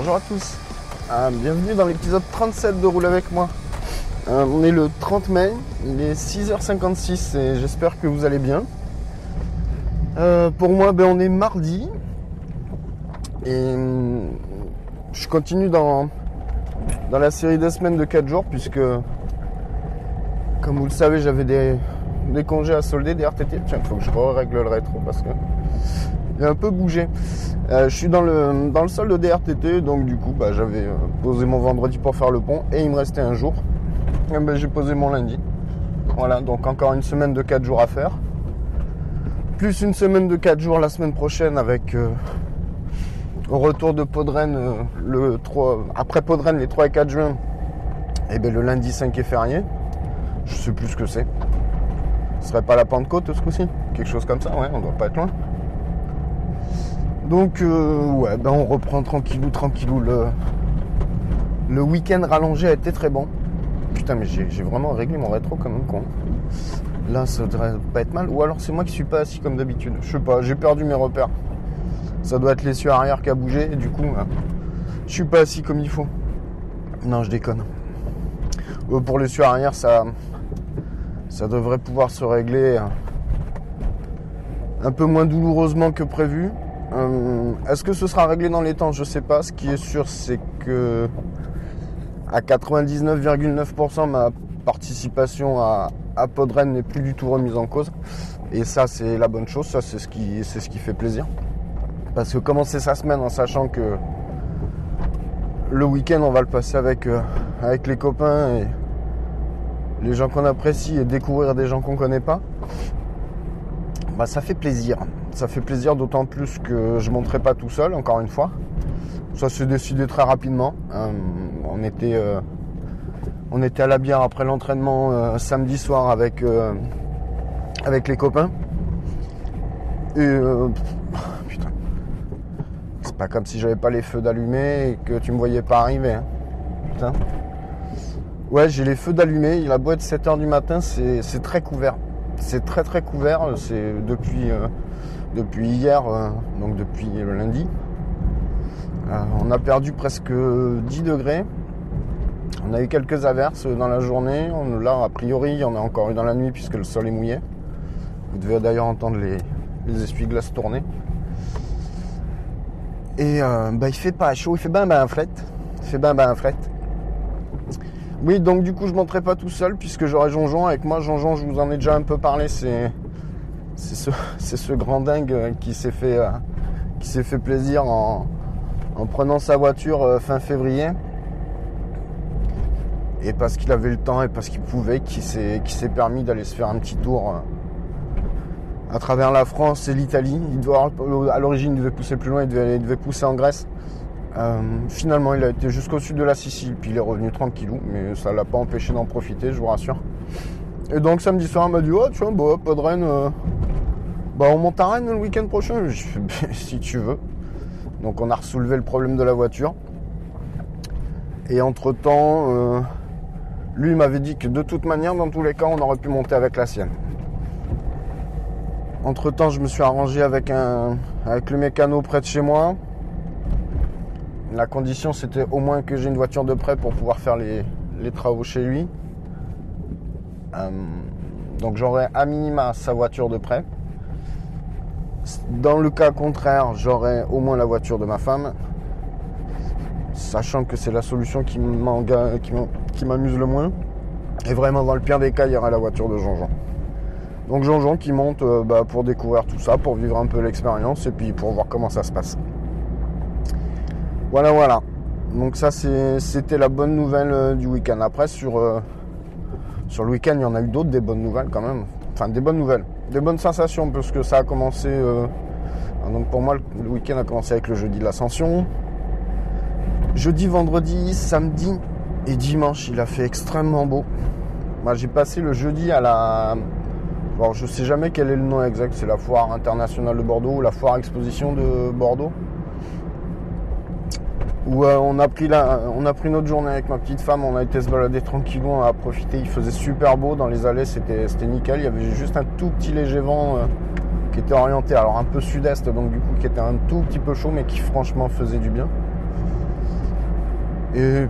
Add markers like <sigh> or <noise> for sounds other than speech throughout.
Bonjour à tous, Euh, bienvenue dans l'épisode 37 de Roule avec moi. Euh, on est le 30 mai, il est 6h56 et j'espère que vous allez bien. Euh, pour moi, ben, on est mardi et hum, je continue dans, la série des semaines de 4 jours puisque, comme vous le savez, j'avais des, des congés à solder, des RTT. Tiens, il faut que je règle le rétro parce que a un peu bougé. Euh, je suis dans le, dans le solde de RTT, donc du coup, bah, j'avais euh, posé mon vendredi pour faire le pont et il me restait un jour. Ben, j'ai posé mon lundi. Voilà, donc encore une semaine de 4 jours à faire. Plus une semaine de 4 jours la semaine prochaine avec euh, au retour de Podren le 3, après Podren les 3 et 4 juin. Et ben le lundi 5 est férié. Je sais plus ce que c'est. Ce serait pas la Pentecôte ce coup-ci Quelque chose comme ça, ouais, on doit pas être loin. Donc euh, ouais, ben on reprend tranquillou, tranquillou. Le, le week-end rallongé a été très bon. Putain, mais j'ai vraiment réglé mon rétro comme un con. Là, ça devrait pas être mal. Ou alors c'est moi qui suis pas assis comme d'habitude. Je sais pas, j'ai perdu mes repères. Ça doit être l'essieu arrière qui a bougé du coup, euh, je suis pas assis comme il faut. Non, je déconne. Euh, pour l'essieu arrière, ça, ça devrait pouvoir se régler euh, un peu moins douloureusement que prévu. Euh, Est-ce que ce sera réglé dans les temps? Je sais pas. Ce qui est sûr, c'est que à 99,9% ma participation à, Podren n'est plus du tout remise en cause. Et ça, c'est la bonne chose. Ça, c'est ce qui, ce qui fait plaisir. Parce que commencer sa semaine en sachant que le week-end, on va le passer avec, euh, avec les copains et les gens qu'on apprécie et découvrir des gens qu'on connaît pas, bah, ça fait plaisir. Ça fait plaisir d'autant plus que je monterai pas tout seul, encore une fois. Ça s'est décidé très rapidement. Euh, on, était, euh, on était à la bière après l'entraînement euh, samedi soir avec, avec les copains. Et putain, c'est pas comme si j'avais pas les feux d'allumer et que tu me voyais pas arriver. hein. Putain. Ouais, j'ai les feux d'allumer. La boîte 7h du matin, c'est très couvert. C'est très très couvert. C'est depuis, depuis hier, euh, donc depuis le lundi. Euh, on a perdu presque 10 degrés. On a eu quelques averses dans la journée. Là, a priori, il y en a encore eu dans la nuit puisque le sol est mouillé. Vous devez d'ailleurs entendre les, les essuie-glaces tourner. Et euh, bah, il fait pas chaud, il fait ben ben fret. Il fait ben ben fret. Oui, donc du coup, je monterai pas tout seul puisque j'aurai Jonjon avec moi. Jonjon, je vous en ai déjà un peu parlé. C'est <laughs> c'est ce, grand dingue euh, qui s'est fait euh, fait plaisir en, en prenant sa voiture euh, fin février. Et parce qu'il avait le temps et parce qu'il pouvait, qui s'est permis d'aller se faire un petit tour euh, à travers la France et l'Italie. Il à l'origine, il devait pousser plus loin, il devait, il devait pousser en Grèce. Finalement, il a été jusqu'au sud de la Sicile, puis il est revenu tranquillou, mais ça l'a pas empêché d'en profiter, je vous rassure. Et donc samedi soir, il m'a dit, oh tu vois, bah, pas de euh, bah on monte à Rennes le week-end prochain. <laughs> Si tu veux. Donc on a soulevé le problème de la voiture. Et entre temps, euh, lui m'avait dit que de toute manière, dans tous les cas, on aurait pu monter avec la sienne. Entre temps, je me suis arrangé avec, un, avec le mécano près de chez moi. La condition, c'était au moins que j'ai une voiture de prêt pour pouvoir faire les, les travaux chez lui. Euh, donc j'aurai à minima sa voiture de prêt. Dans le cas contraire, j'aurai au moins la voiture de ma femme. Sachant que c'est la solution qui m'amuse le moins. Et vraiment, dans le pire des cas, il y aura la voiture de Jean-Jean. Donc Jean-Jean qui monte euh, bah, pour découvrir tout ça, pour vivre un peu l'expérience et puis pour voir comment ça se passe. Voilà, voilà. Donc ça, c'était la bonne nouvelle euh, du week-end. Après, sur, euh, sur le week-end, il y en a eu d'autres, des bonnes nouvelles quand même. Enfin, des bonnes nouvelles. Des bonnes sensations, parce que ça a commencé... donc pour moi, le week-end a commencé avec le jeudi de l'ascension. Jeudi, vendredi, samedi et dimanche, il a fait extrêmement beau. Moi, j'ai passé le jeudi à la Bon, je sais jamais quel est le nom exact, c'est la foire internationale de Bordeaux ou la foire exposition de Bordeaux. Où on, a pris on a pris notre journée avec ma petite femme, on a été se balader tranquillement, on a profité, il faisait super beau dans les allées, c'était, nickel. Il y avait juste un tout petit léger vent euh, qui était orienté, alors un peu sud-est, donc du coup qui était un tout petit peu chaud, mais qui franchement faisait du bien. Et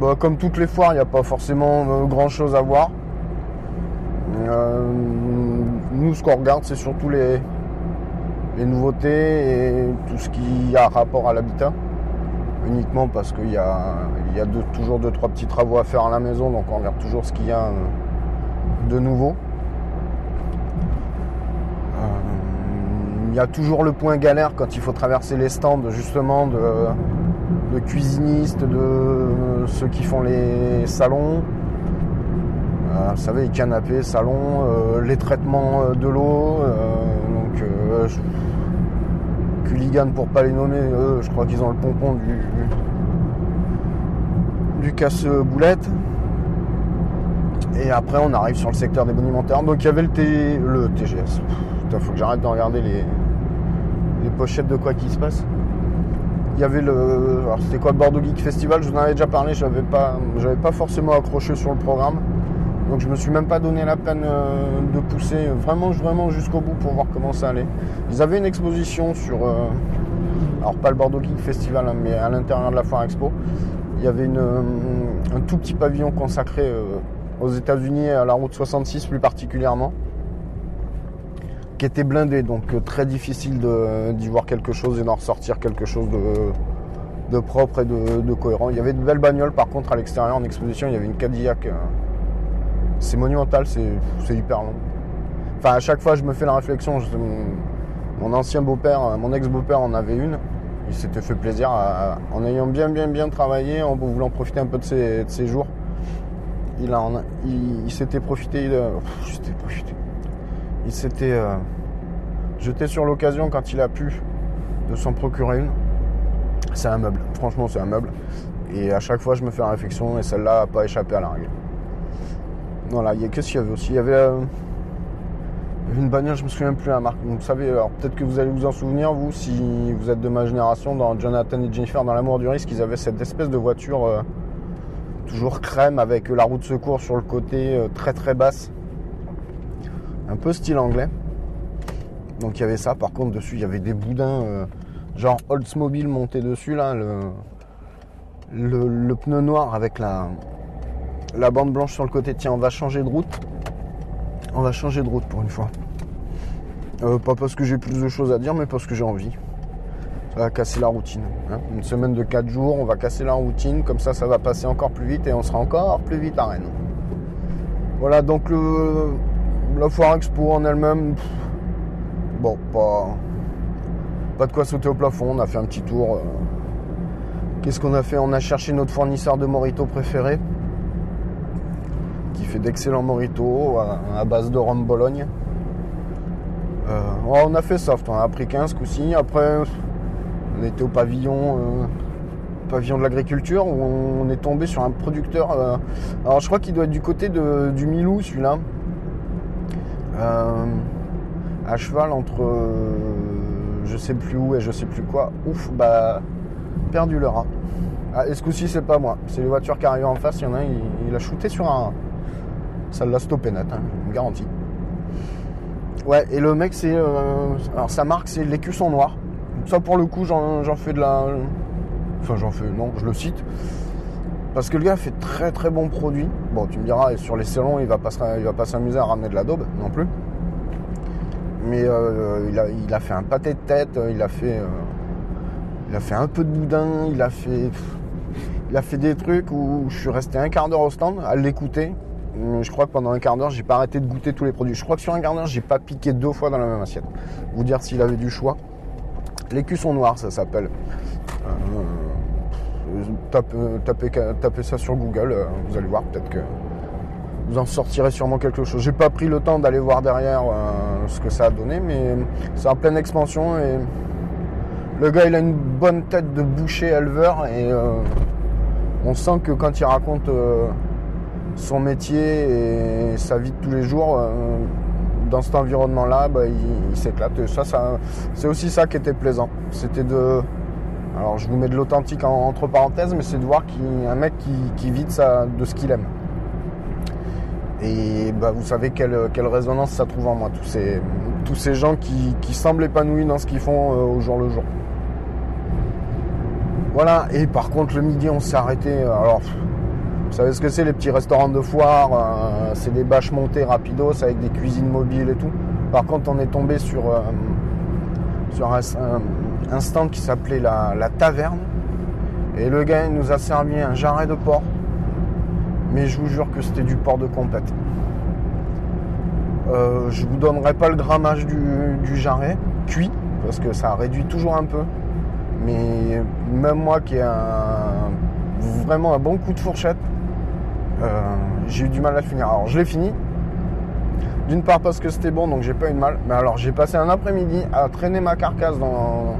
bah, comme toutes les foires, il n'y a pas forcément euh, grand chose à voir. Euh, nous, ce qu'on regarde, c'est surtout les nouveautés et tout ce qui a rapport à l'habitat. Uniquement parce qu'il y a, il y a toujours deux, trois petits travaux à faire à la maison, donc on regarde toujours ce qu'il y a euh, de nouveau. Euh, il y a toujours le point galère quand il faut traverser les stands justement de, cuisinistes, de ceux qui font les salons, vous savez, canapés, salons, euh, les traitements euh, de l'eau. Euh, donc, Culligan pour pas les nommer, eux, je crois qu'ils ont le pompon du, du casse-boulette. Et après, on arrive sur le secteur des monumentaires. Donc, il y avait le, T, le TGS. Il faut que j'arrête de regarder les, les pochettes de quoi qui se passe. Il y avait le. Alors, c'était quoi le Bordeaux Geek Festival? Je vous en avais déjà parlé, j'avais pas, j'avais pas forcément accroché sur le programme. Donc je me suis même pas donné la peine euh, de pousser vraiment, vraiment jusqu'au bout pour voir comment ça allait. Ils avaient une exposition sur, euh, alors pas le Bordeaux Geek Festival, hein, mais à l'intérieur de la Foire Expo. Il y avait euh, un tout petit pavillon consacré aux États-Unis à la route 66 plus particulièrement, qui était blindé, donc très difficile d'y voir quelque chose et d'en ressortir quelque chose de, propre et de, de, cohérent. Il y avait de belles bagnoles par contre à l'extérieur en exposition, il y avait une Cadillac c'est monumental, c'est hyper long. Enfin, à chaque fois, je me fais la réflexion. mon, ancien beau-père, mon ex-beau-père en avait une. Il s'était fait plaisir en ayant bien, bien, bien travaillé, en voulant profiter un peu de ses, jours. Il, s'était profité. Il s'était euh, jeté sur l'occasion quand il a pu de s'en procurer une. C'est un meuble. Franchement, c'est un meuble. Et à chaque fois, je me fais la réflexion et celle-là n'a pas échappé à la règle. Voilà, il y a qu'est-ce qu'il y avait aussi Il y avait euh, une bagnole, je me souviens plus la marque. vous savez, alors peut-être que vous allez vous en souvenir, vous, si vous êtes de ma génération, dans Jonathan et Jennifer, dans l'amour du risque, ils avaient cette espèce de voiture euh, toujours crème avec la roue de secours sur le côté euh, très très basse. Un peu style anglais. Donc il y avait ça. Par contre, dessus, il y avait des boudins genre Oldsmobile monté dessus, là, le, le pneu noir avec la, la bande blanche sur le côté. Tiens, on va changer de route. On va changer de route pour une fois. Euh, pas parce que j'ai plus de choses à dire, mais parce que j'ai envie. Ça va casser la routine. Hein. Une semaine de 4 jours, on va casser la routine. Comme ça, ça va passer encore plus vite et on sera encore plus vite à Rennes. Voilà, donc le, la foire expo en elle-même, bon, pas, pas de quoi sauter au plafond. On a fait un petit tour. Euh. Qu'est-ce qu'on a fait? On a cherché notre fournisseur de Morito préféré fait d'excellents moritos à, base de rhum Bologne. Euh, on a fait soft, on a pris 15 coups Après, on était au pavillon, euh, pavillon de l'agriculture où on est tombé sur un producteur. Euh, alors, je crois qu'il doit être du côté de, du Milou, celui-là. à cheval entre je sais plus où et je sais plus quoi. Ouf, bah perdu le rat. Ah, et ce coup-ci, c'est pas moi. C'est les voitures qui arrivent en face. Il y en a un, il, il a shooté sur un rat. Ça l'a stoppé net, hein, une garantie. Ouais, et le mec, c'est. euh, alors, sa marque, c'est l'écusson noir. Ça, pour le coup, j'en fais de la. Enfin, j'en fais. Non, je le cite. Parce que le gars fait très très bons produits. Bon, tu me diras, sur les salons, il va pas, va pas s'amuser à ramener de la daube non plus. Mais euh, il, a, il a fait un pâté de tête, il a fait. euh, il a fait un peu de boudin, il a fait. Il a fait des trucs où je suis resté un quart d'heure au stand à l'écouter. Euh, Je crois que pendant un quart d'heure, j'ai pas arrêté de goûter tous les produits. Je crois que sur un quart d'heure, j'ai pas piqué deux fois dans la même assiette. Vous dire s'il avait du choix. L'écusson noir, ça s'appelle. Euh, tape- tapez, ça sur Google, euh, vous allez voir, peut-être que vous en sortirez sûrement quelque chose. J'ai pas pris le temps d'aller voir derrière ce que ça a donné, mais c'est en pleine expansion et le gars il a une bonne tête de boucher éleveur et on sent que quand il raconte son métier et sa vie de tous les jours euh, dans cet environnement-là, bah, il, s'éclate. Ça, c'est aussi ça qui était plaisant. C'était de alors je vous mets de l'authentique en- entre parenthèses, mais c'est de voir un mec qui, qui vit de, ce qu'il aime. Et bah, vous savez quelle, résonance ça trouve en moi, tous ces, gens qui, qui semblent épanouis dans ce qu'ils font euh, au jour le jour. Voilà, et par contre le midi on s'est arrêté. euh, Alors, vous savez ce que c'est les petits restaurants de foire euh, C'est des bâches montées rapidos avec des cuisines mobiles et tout. Par contre on est tombé sur, euh, sur un, stand qui s'appelait la, Taverne. Et le gars il nous a servi un jarret de porc. Mais je vous jure que c'était du porc de compète. Euh, je vous donnerai pas le grammage du, jarret cuit parce que ça réduit toujours un peu. Mais même moi qui ai vraiment un bon coup de fourchette, j'ai eu du mal à finir. Alors je l'ai fini. D'une part parce que c'était bon, donc j'ai pas eu de mal. Mais alors j'ai passé un après-midi à traîner ma carcasse dans,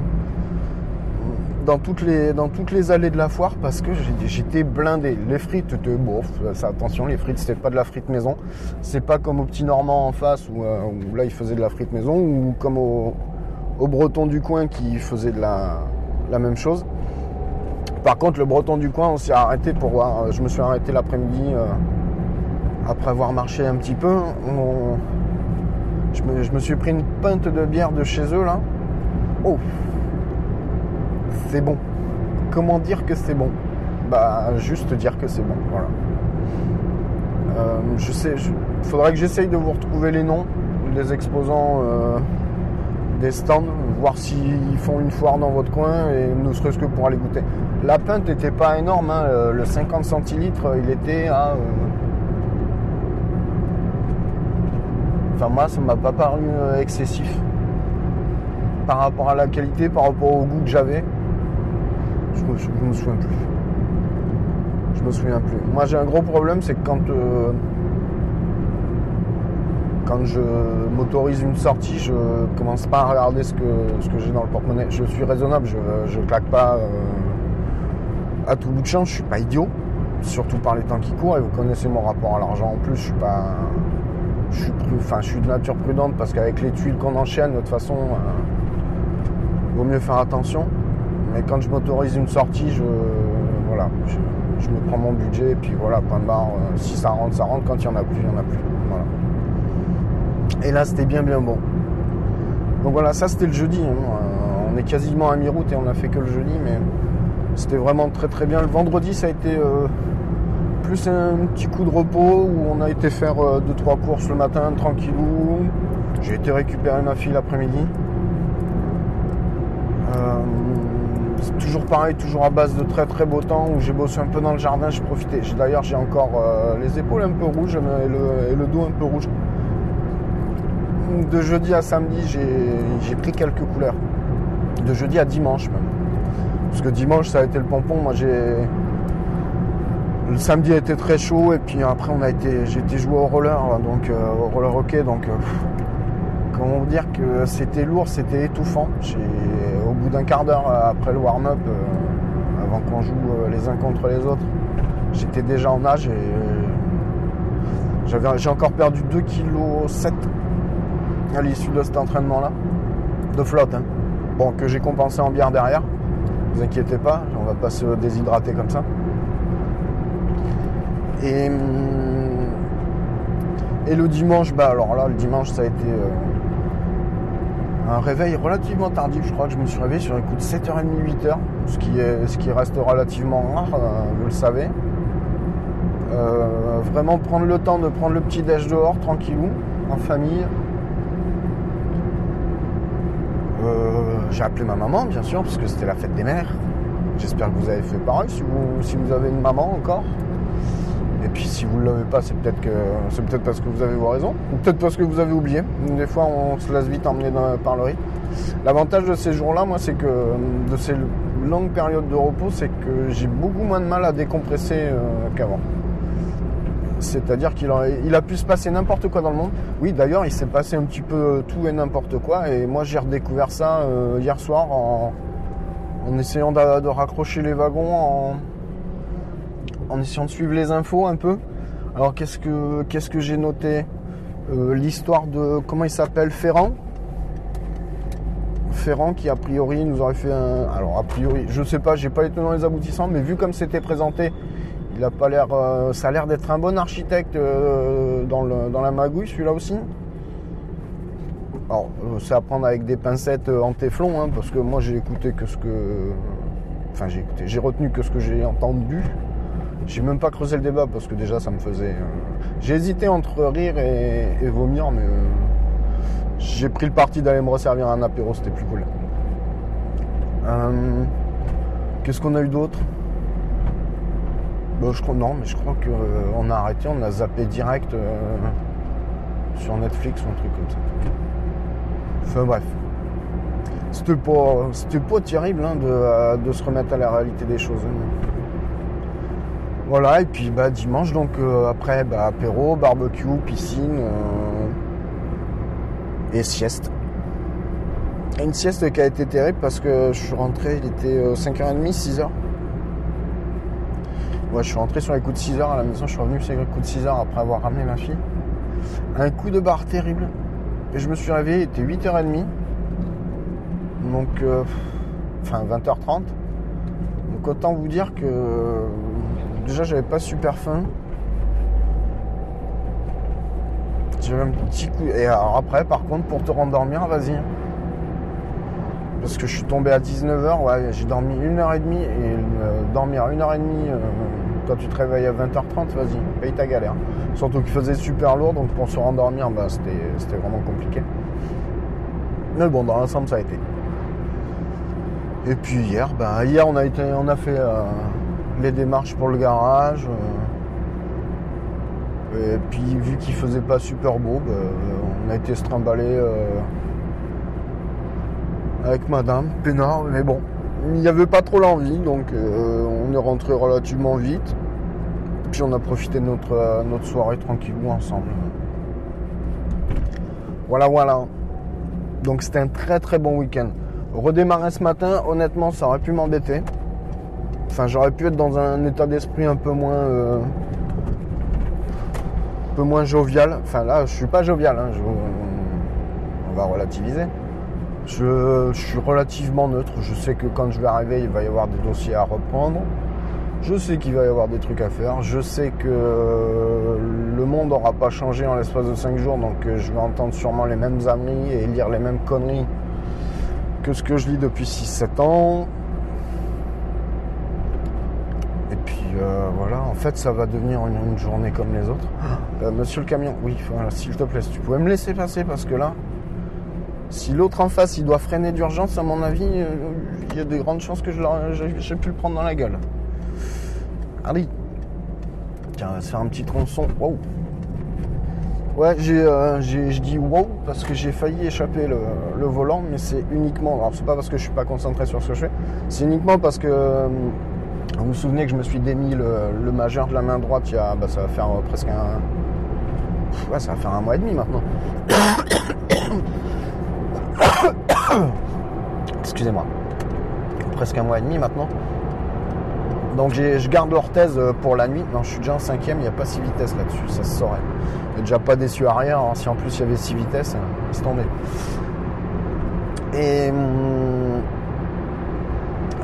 dans, toutes les, dans toutes les allées de la foire parce que j'étais blindé. Les frites étaient bon, attention, les frites c'était pas de la frite maison. C'est pas comme au petit Normand en face où, euh, là il faisait de la frite maison ou comme au, au breton du coin qui faisait de la, la même chose. Par contre, le breton du coin, on s'est arrêté pour voir. euh, Je me suis arrêté l'après-midi euh, après avoir marché un petit peu. Je, me, je suis pris une pinte de bière de chez eux là. Oh, c'est bon. Comment dire que c'est bon? Bah, juste dire que c'est bon. Voilà. Euh, je sais. Il faudrait que j'essaye de vous retrouver les noms des exposants. Des stands, voir s'ils font une foire dans votre coin et ne serait-ce que pour aller goûter. La pinte n'était pas énorme, hein, le- le 50 centilitres, il était à. euh, Enfin, moi, ça m'a pas paru euh, excessif par rapport à la qualité, par rapport au goût que j'avais. Je me, souviens plus. Je me souviens plus. Moi, j'ai un gros problème, c'est que quand. euh, quand je m'autorise une sortie, je commence pas à regarder ce que, ce que j'ai dans le porte-monnaie. Je suis raisonnable, je, je claque pas euh, à tout bout de champ, je suis pas idiot, surtout par les temps qui courent, et vous connaissez mon rapport à l'argent en plus, je suis pas. Je suis, enfin, je suis de nature prudente parce qu'avec les tuiles qu'on enchaîne, de toute façon, euh, vaut mieux faire attention. Mais quand je m'autorise une sortie, je, voilà, je, je me prends mon budget et puis voilà, point de barre. euh, si ça rentre, ça rentre. Quand il y en a plus, il y en a plus. Et là, c'était bien, bien bon. Donc voilà, ça c'était le jeudi. hein. Euh, On est quasiment à mi-route et on a fait que le jeudi, mais c'était vraiment très très bien. Le vendredi, ça a été euh, plus un petit coup de repos où on a été faire 2-3 courses le matin, tranquillou. J'ai été récupérer ma fille l'après-midi. Euh, c'est toujours pareil, toujours à base de très très beau temps où j'ai bossé un peu dans le jardin, j'ai profité. D'ailleurs, j'ai encore euh, les épaules un peu rouges et le dos un peu rouge de jeudi à samedi, j'ai pris quelques couleurs. De jeudi à dimanche même. Parce que dimanche, ça a été le pompon. Moi, j'ai. Le samedi a été très chaud et puis après, on a été, j'ai été jouer au roller, donc euh, au roller hockey. Donc, euh, comment dire que c'était lourd, c'était étouffant. Au bout d'un quart d'heure euh, après le warm-up, euh, avant qu'on joue les uns contre les autres, j'étais déjà en nage et j'ai encore perdu 2 kg 7 à l'issue de cet entraînement-là. De flotte, hein. Bon, que j'ai compensé en bière derrière. Ne vous inquiétez pas, on va pas se déshydrater comme ça. Et, hum, le dimanche, bah alors là, le dimanche, ça a été euh, un réveil relativement tardif. Je crois que je me suis réveillé sur un coup de 7h30, 8h, ce qui, est, ce qui reste relativement rare, euh, vous le savez. Euh, vraiment prendre le temps de prendre le petit déj dehors, tranquillou, en famille. Euh, j'ai appelé ma maman, bien sûr, parce que c'était la fête des mères. J'espère que vous avez fait pareil, si vous, si vous avez une maman encore. Et puis si vous ne l'avez pas, c'est peut-être que c'est peut-être parce que vous avez vos raisons, ou peut-être parce que vous avez oublié. Des fois, on se laisse vite emmener dans, par le rythme. L'avantage de ces jours-là, moi, c'est que de ces longues périodes de repos, c'est que j'ai beaucoup moins de mal à décompresser euh, qu'avant. C'est-à-dire qu'il a, il a pu se passer n'importe quoi dans le monde. Oui, d'ailleurs, il s'est passé un petit peu tout et n'importe quoi. Et moi, j'ai redécouvert ça euh, hier soir en, essayant de, raccrocher les wagons, en, essayant de suivre les infos un peu. Alors, qu'est-ce que, qu'est-ce que j'ai noté? Euh, L'histoire de, comment il s'appelle, Ferrand Ferrand qui a priori nous aurait fait un. Alors a priori, je sais pas, j'ai pas les tenants les aboutissants, mais vu comme c'était présenté, il a pas l'air. euh, ça a l'air d'être un bon architecte euh, dans, la magouille, celui-là aussi. Alors, euh, c'est à prendre avec des pincettes en téflon, hein, parce que moi j'ai écouté que ce que. Enfin, j'ai écouté, j'ai retenu que ce que j'ai entendu. J'ai même pas creusé le débat parce que déjà ça me faisait. J'ai hésité entre rire et, vomir, mais j'ai pris le parti d'aller me resservir un apéro, c'était plus cool. Qu'est-ce qu'on a eu d'autre? Bon, je crois non, mais je crois qu'on a arrêté, on a zappé direct euh, sur Netflix ou un truc comme ça. Enfin bref. C'était pas, pas terrible hein, de, euh, de se remettre à la réalité des choses. hein. Voilà, et puis bah, dimanche, donc euh, après, bah, apéro, barbecue, piscine euh, et sieste. Une sieste qui a été terrible parce que je suis rentré, il était euh, 5h30, 6h. Ouais, je suis rentré sur les coups de 6h à la maison, je suis revenu sur les coups de 6h après avoir ramené ma fille. Un coup de barre terrible. Et je me suis réveillé, il était 8h30. Donc, euh, enfin 20h30. Donc autant vous dire que euh, déjà j'avais pas super faim. J'avais un petit coup. Et alors après, par contre, pour te rendormir, vas-y. Parce que je suis tombé à 19h, ouais, j'ai dormi 1h30 et euh, dormir 1h30 euh, quand tu te réveilles à 20h30, vas-y, paye ta galère. Surtout qu'il faisait super lourd, donc pour se rendormir, bah, c'était vraiment compliqué. Mais bon, dans l'ensemble, ça a été. Et puis hier, bah, hier on a, été, on a fait euh, les démarches pour le garage. euh, et puis vu qu'il faisait pas super beau, bah, on a été se trimballer euh, avec madame, peinard, mais bon, il n'y avait pas trop l'envie, donc euh, on est rentré relativement vite. Puis on a profité de notre, euh, notre soirée tranquillement ensemble. Voilà, voilà. Donc c'était un très très bon week-end. Redémarrer ce matin, honnêtement, ça aurait pu m'embêter. Enfin, j'aurais pu être dans un état d'esprit un peu moins, euh, un peu moins jovial. Enfin là, je suis pas jovial. hein, on va relativiser. Je suis relativement neutre. Je sais que quand je vais arriver, il va y avoir des dossiers à reprendre. Je sais qu'il va y avoir des trucs à faire. Je sais que euh, le monde n'aura pas changé en l'espace de 5 jours, donc euh, je vais entendre sûrement les mêmes âneries et lire les mêmes conneries que ce que je lis depuis 6-7 ans. Et puis euh, voilà, en fait, ça va devenir une, journée comme les autres. <gasps> Monsieur le camion, oui, voilà, s'il te plaît, si tu pouvais me laisser passer parce que là, si l'autre en face il doit freiner d'urgence, à mon avis, euh, il y a des grandes chances que j'ai pu le prendre dans la gueule. Allez. Tiens, on va se faire un petit tronçon. Wow. Ouais, j'ai, euh, je dis wow parce que j'ai failli échapper le, volant, mais c'est uniquement. Alors, c'est pas parce que je suis pas concentré sur ce que je fais, c'est uniquement parce que. euh, vous vous souvenez que je me suis démis le, le majeur de la main droite il y a. Bah, ça va faire euh, presque un. Ouais, ça va faire un mois et demi maintenant. <coughs> Excusez-moi. Presque un mois et demi maintenant. Donc je garde l'orthèse euh, pour la nuit. Non, je suis déjà en cinquième, il n'y a pas 6 vitesses là-dessus, ça se saurait. Il déjà pas d'essieu arrière, alors si en plus il y avait 6 vitesses, euh, laisse tomber. Et hum,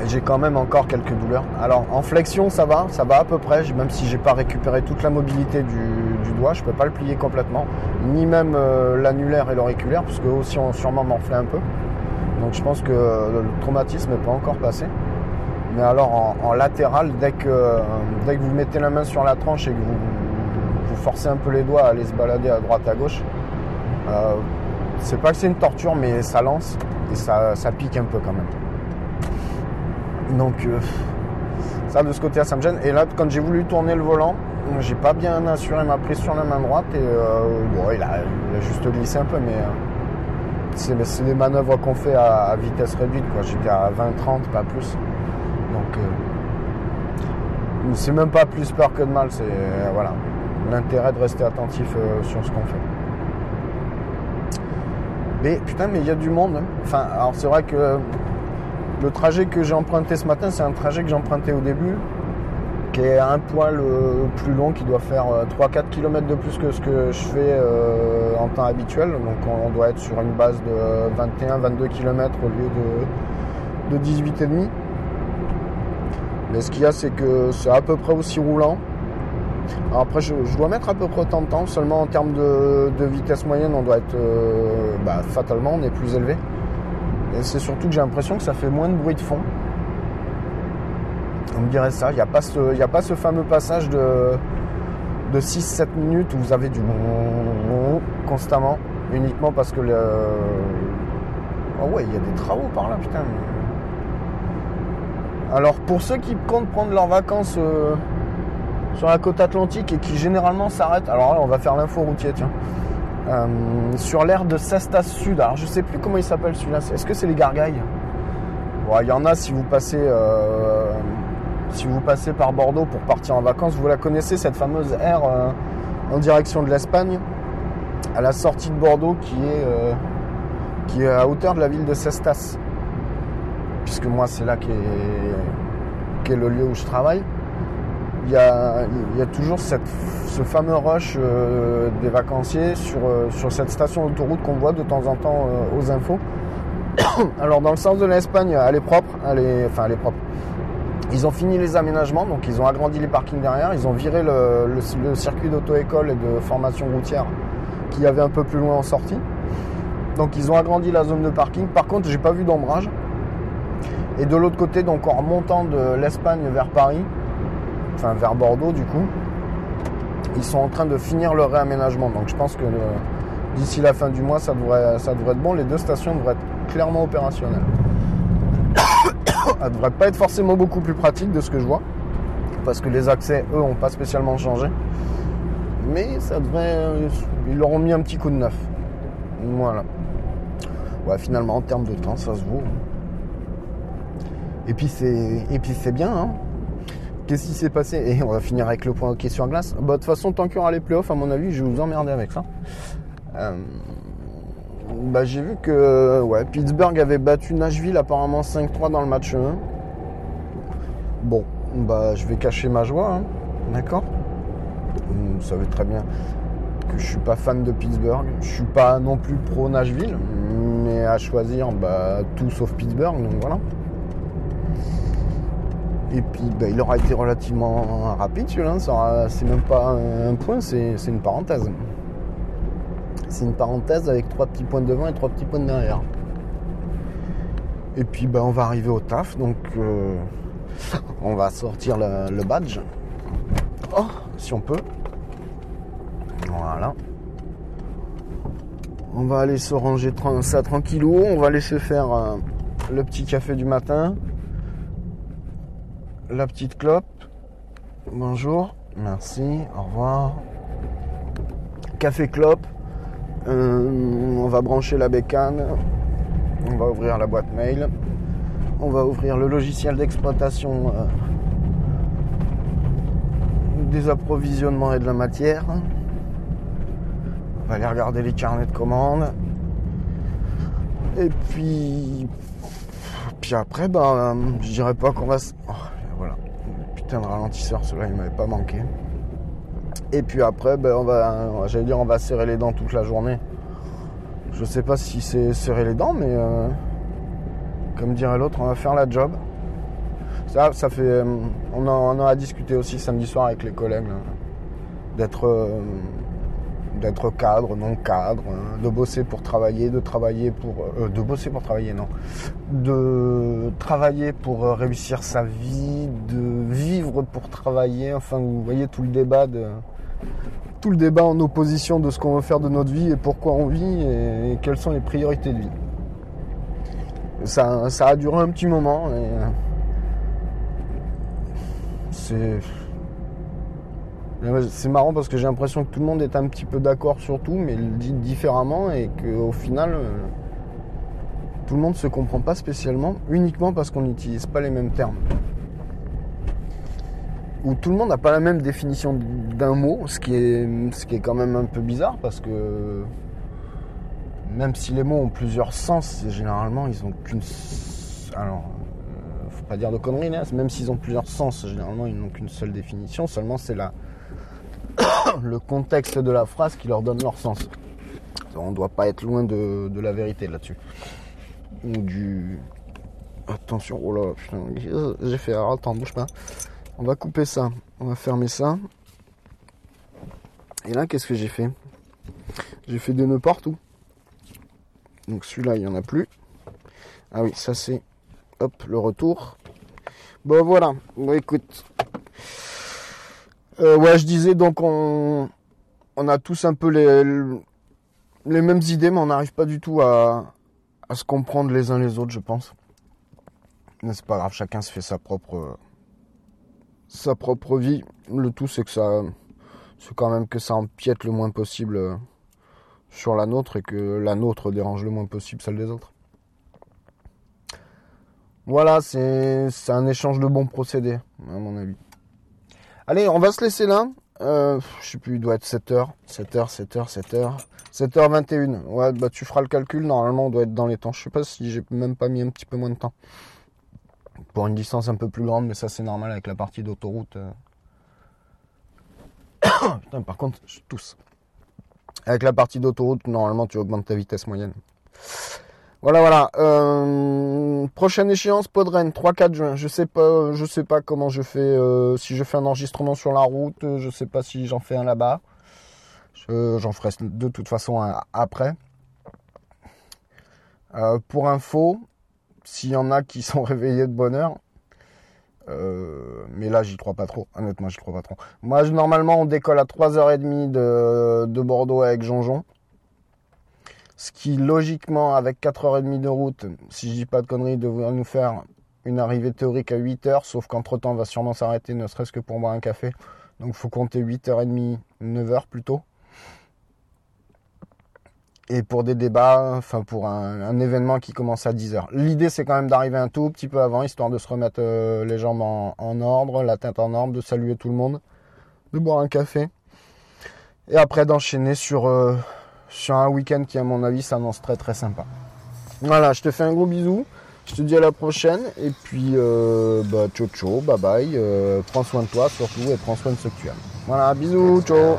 j'ai quand même encore quelques douleurs. Alors en flexion ça va, ça va à peu près, même si j'ai pas récupéré toute la mobilité du, doigt, je peux pas le plier complètement, ni même euh, l'annulaire et l'auriculaire, parce que aussi on sûrement m'enflait un peu. Donc je pense que le traumatisme n'est pas encore passé. Mais alors en, latéral, dès que, dès que vous mettez la main sur la tranche et que vous, vous forcez un peu les doigts à aller se balader à droite à gauche, euh, c'est pas que c'est une torture, mais ça lance et ça pique un peu quand même. Donc euh, ça de ce côté-là, ça me gêne. Et là, quand j'ai voulu tourner le volant, j'ai pas bien assuré ma prise sur la main droite et euh, bon, il, a, juste glissé un peu, mais euh, c'est des manœuvres qu'on fait à, vitesse réduite. J'étais à 20-30, pas plus. Donc c'est même pas plus peur que de mal. C'est voilà l'intérêt de rester attentif sur ce qu'on fait. Mais putain, mais il y a du monde. Hein. Enfin, alors c'est vrai que le trajet que j'ai emprunté ce matin, c'est un trajet que j'ai emprunté au début, qui est un poil euh, plus long, qui doit faire 3-4 euh, km de plus que ce que je fais euh, en temps habituel. Donc on, doit être sur une base de 21-22 km au lieu de, de 18,5. Mais ce qu'il y a, c'est que c'est à peu près aussi roulant. après, je, dois mettre à peu près autant de temps. Seulement en termes de, vitesse moyenne, on doit être bah, fatalement, on est plus élevé. Et c'est surtout que j'ai l'impression que ça fait moins de bruit de fond. On me dirait ça. Il n'y a, pas ce, a pas ce fameux passage de, de 6-7 minutes où vous avez du constamment, uniquement parce que le. Oh ouais, il y a des travaux par là, putain. Alors pour ceux qui comptent prendre leurs vacances euh, sur la côte atlantique et qui généralement s'arrêtent, alors là on va faire l'info routier, tiens. Euh, sur l'aire de Cestas Sud. Alors je sais plus comment il s'appelle celui-là. Est-ce que c'est les Gargailles Il y en a si vous passez euh, si vous passez par Bordeaux pour partir en vacances, vous la connaissez cette fameuse aire euh, en direction de l'Espagne, à la sortie de Bordeaux qui est à hauteur de la ville de Cestas. Puisque moi c'est là qu'est est le lieu où je travaille il y a, toujours ce fameux rush euh, des vacanciers euh, sur, cette station d'autoroute qu'on voit de temps en temps euh, aux infos. <coughs> Alors dans le sens de l'Espagne, elle est propre, enfin elle est propre. Ils ont fini les aménagements, donc ils ont agrandi les parkings derrière, ils ont viré le, circuit d'auto-école et de formation routière qu'il y avait un peu plus loin en sortie. Donc ils ont agrandi la zone de parking. Par contre, j'ai pas vu d'ombrage. Et de l'autre côté, donc en remontant de l'Espagne vers Paris, enfin vers Bordeaux du coup. Ils sont en train de finir leur réaménagement. Donc je pense que euh, d'ici la fin du mois, ça devrait, ça devrait être bon. Les deux stations devraient être clairement opérationnelles. <coughs> Elles devraient pas être forcément beaucoup plus pratiques de ce que je vois. Parce que les accès, eux, n'ont pas spécialement changé. Mais ça devrait. Euh, ils leur ont mis un petit coup de neuf. Voilà. Ouais, finalement, en termes de temps, ça se vaut. Et puis c'est, et puis c'est bien. Hein. Qu'est-ce qui s'est passé? Et on va finir avec le point hockey sur glace. Bah, de toute façon, tant qu'il y aura les playoffs, à mon avis, je vais vous emmerder avec ça. Euh, bah, j'ai vu que ouais, Pittsburgh avait battu Nashville apparemment 5-3 dans le match 1. Bon, bah, je vais cacher ma joie, hein. d'accord? Vous savez très bien que je suis pas fan de Pittsburgh. Je suis pas non plus pro Nashville, mais à choisir, bah, tout sauf Pittsburgh, donc voilà. Et puis ben, il aura été relativement rapide celui-là. C'est même pas un point, c'est une parenthèse. C'est une parenthèse avec trois petits points devant et trois petits points derrière. Et puis ben, on va arriver au taf, donc euh, on va sortir le, badge. Oh, si on peut. Voilà. On va aller se ranger ça tranquillou. On va aller se faire euh, le petit café du matin la petite clope. Bonjour, merci, au revoir. Café clope. Euh, on va brancher la bécane. On va ouvrir la boîte mail. On va ouvrir le logiciel d'exploitation euh, des approvisionnements et de la matière. On va aller regarder les carnets de commandes. Et puis, puis après, ben, je dirais pas qu'on va. Oh, putain de ralentisseur, cela il m'avait pas manqué. Et puis après, ben, on va, j'allais dire, on va serrer les dents toute la journée. Je sais pas si c'est serrer les dents, mais euh, comme dirait l'autre, on va faire la job. Ça, ça fait. euh, on, en, a discuté aussi samedi soir avec les collègues. D'être. euh, d'être cadre, non cadre, hein, de bosser pour travailler, de travailler pour. euh, de bosser pour travailler, non. De travailler pour euh, réussir sa vie, de vivre pour travailler. Enfin, vous voyez tout le débat de. Tout le débat en opposition de ce qu'on veut faire de notre vie et pourquoi on vit et, quelles sont les priorités de vie. Ça, ça a duré un petit moment et. euh, c'est. C'est marrant parce que j'ai l'impression que tout le monde est un petit peu d'accord sur tout, mais le dit différemment et qu'au final, euh, tout le monde se comprend pas spécialement, uniquement parce qu'on n'utilise pas les mêmes termes. Ou tout le monde n'a pas la même définition d'un mot, ce qui, est, ce qui est quand même un peu bizarre parce que même si les mots ont plusieurs sens, généralement ils ont qu'une. Alors, euh, faut pas dire de conneries, là, même s'ils ont plusieurs sens, généralement ils n'ont qu'une seule définition, seulement c'est la <coughs> le contexte de la phrase qui leur donne leur sens. On ne doit pas être loin de, la vérité là-dessus. Ou du. Attention, oh là, j'ai fait. attends, bouge pas. On va couper ça. On va fermer ça. Et là, qu'est-ce que j'ai fait? J'ai fait des nœuds partout. Donc celui-là, il n'y en a plus. Ah oui, ça c'est. Hop, le retour. Bon, voilà. Bon, écoute. Euh, ouais, je disais donc on, on a tous un peu les, les mêmes idées, mais on n'arrive pas du tout à, à se comprendre les uns les autres, je pense. Mais c'est pas grave, chacun se fait sa propre sa propre vie. Le tout c'est que ça c'est quand même que ça empiète le moins possible euh, sur la nôtre et que la nôtre dérange le moins possible celle des autres. Voilà, c'est c'est un échange de bons procédés, à mon avis. Allez, on va se laisser là. Euh, je sais plus, il doit être 7h. 7h, 7h, 7h. 7h21. Ouais, bah tu feras le calcul. Normalement, on doit être dans les temps. Je sais pas si j'ai même pas mis un petit peu moins de temps. Pour une distance un peu plus grande, mais ça c'est normal avec la partie d'autoroute. euh. <coughs> Putain, par contre, je tousse. Avec la partie d'autoroute, normalement, tu augmentes ta vitesse moyenne. Voilà, voilà. Euh, prochaine échéance, Podren, 3-4 juin. Je sais pas, je sais pas comment je fais, euh, si je fais un enregistrement sur la route, euh, je sais pas si j'en fais un là-bas. Je- J'en ferai de toute façon après. Pour info, s'il y en a qui <laughs> sont réveillés de bonne heure, mais là j'y crois pas trop, honnêtement j'y crois pas trop. Moi normalement on décolle à 3h30 de, de Bordeaux avec Jonjon. Ce qui, logiquement, avec 4h30 de route, si je dis pas de conneries, devrait nous faire une arrivée théorique à 8h, sauf qu'entre-temps, on va sûrement s'arrêter, ne serait-ce que pour boire un café. Donc, il faut compter 8h30, 9h plutôt. Et pour des débats, enfin, pour un, événement qui commence à 10h. L'idée, c'est quand même d'arriver un tout petit peu avant, histoire de se remettre euh, les jambes en, en ordre, la tête en ordre, de saluer tout le monde, de boire un café. Et après, d'enchaîner sur... euh, sur un week-end qui, à mon avis, s'annonce très très sympa. Voilà, je te fais un gros bisou. Je te dis à la prochaine. Et puis, euh, bah, ciao ciao, bye bye. Euh, prends soin de toi surtout et prends soin de ceux que tu aimes. Voilà, bisous, ciao.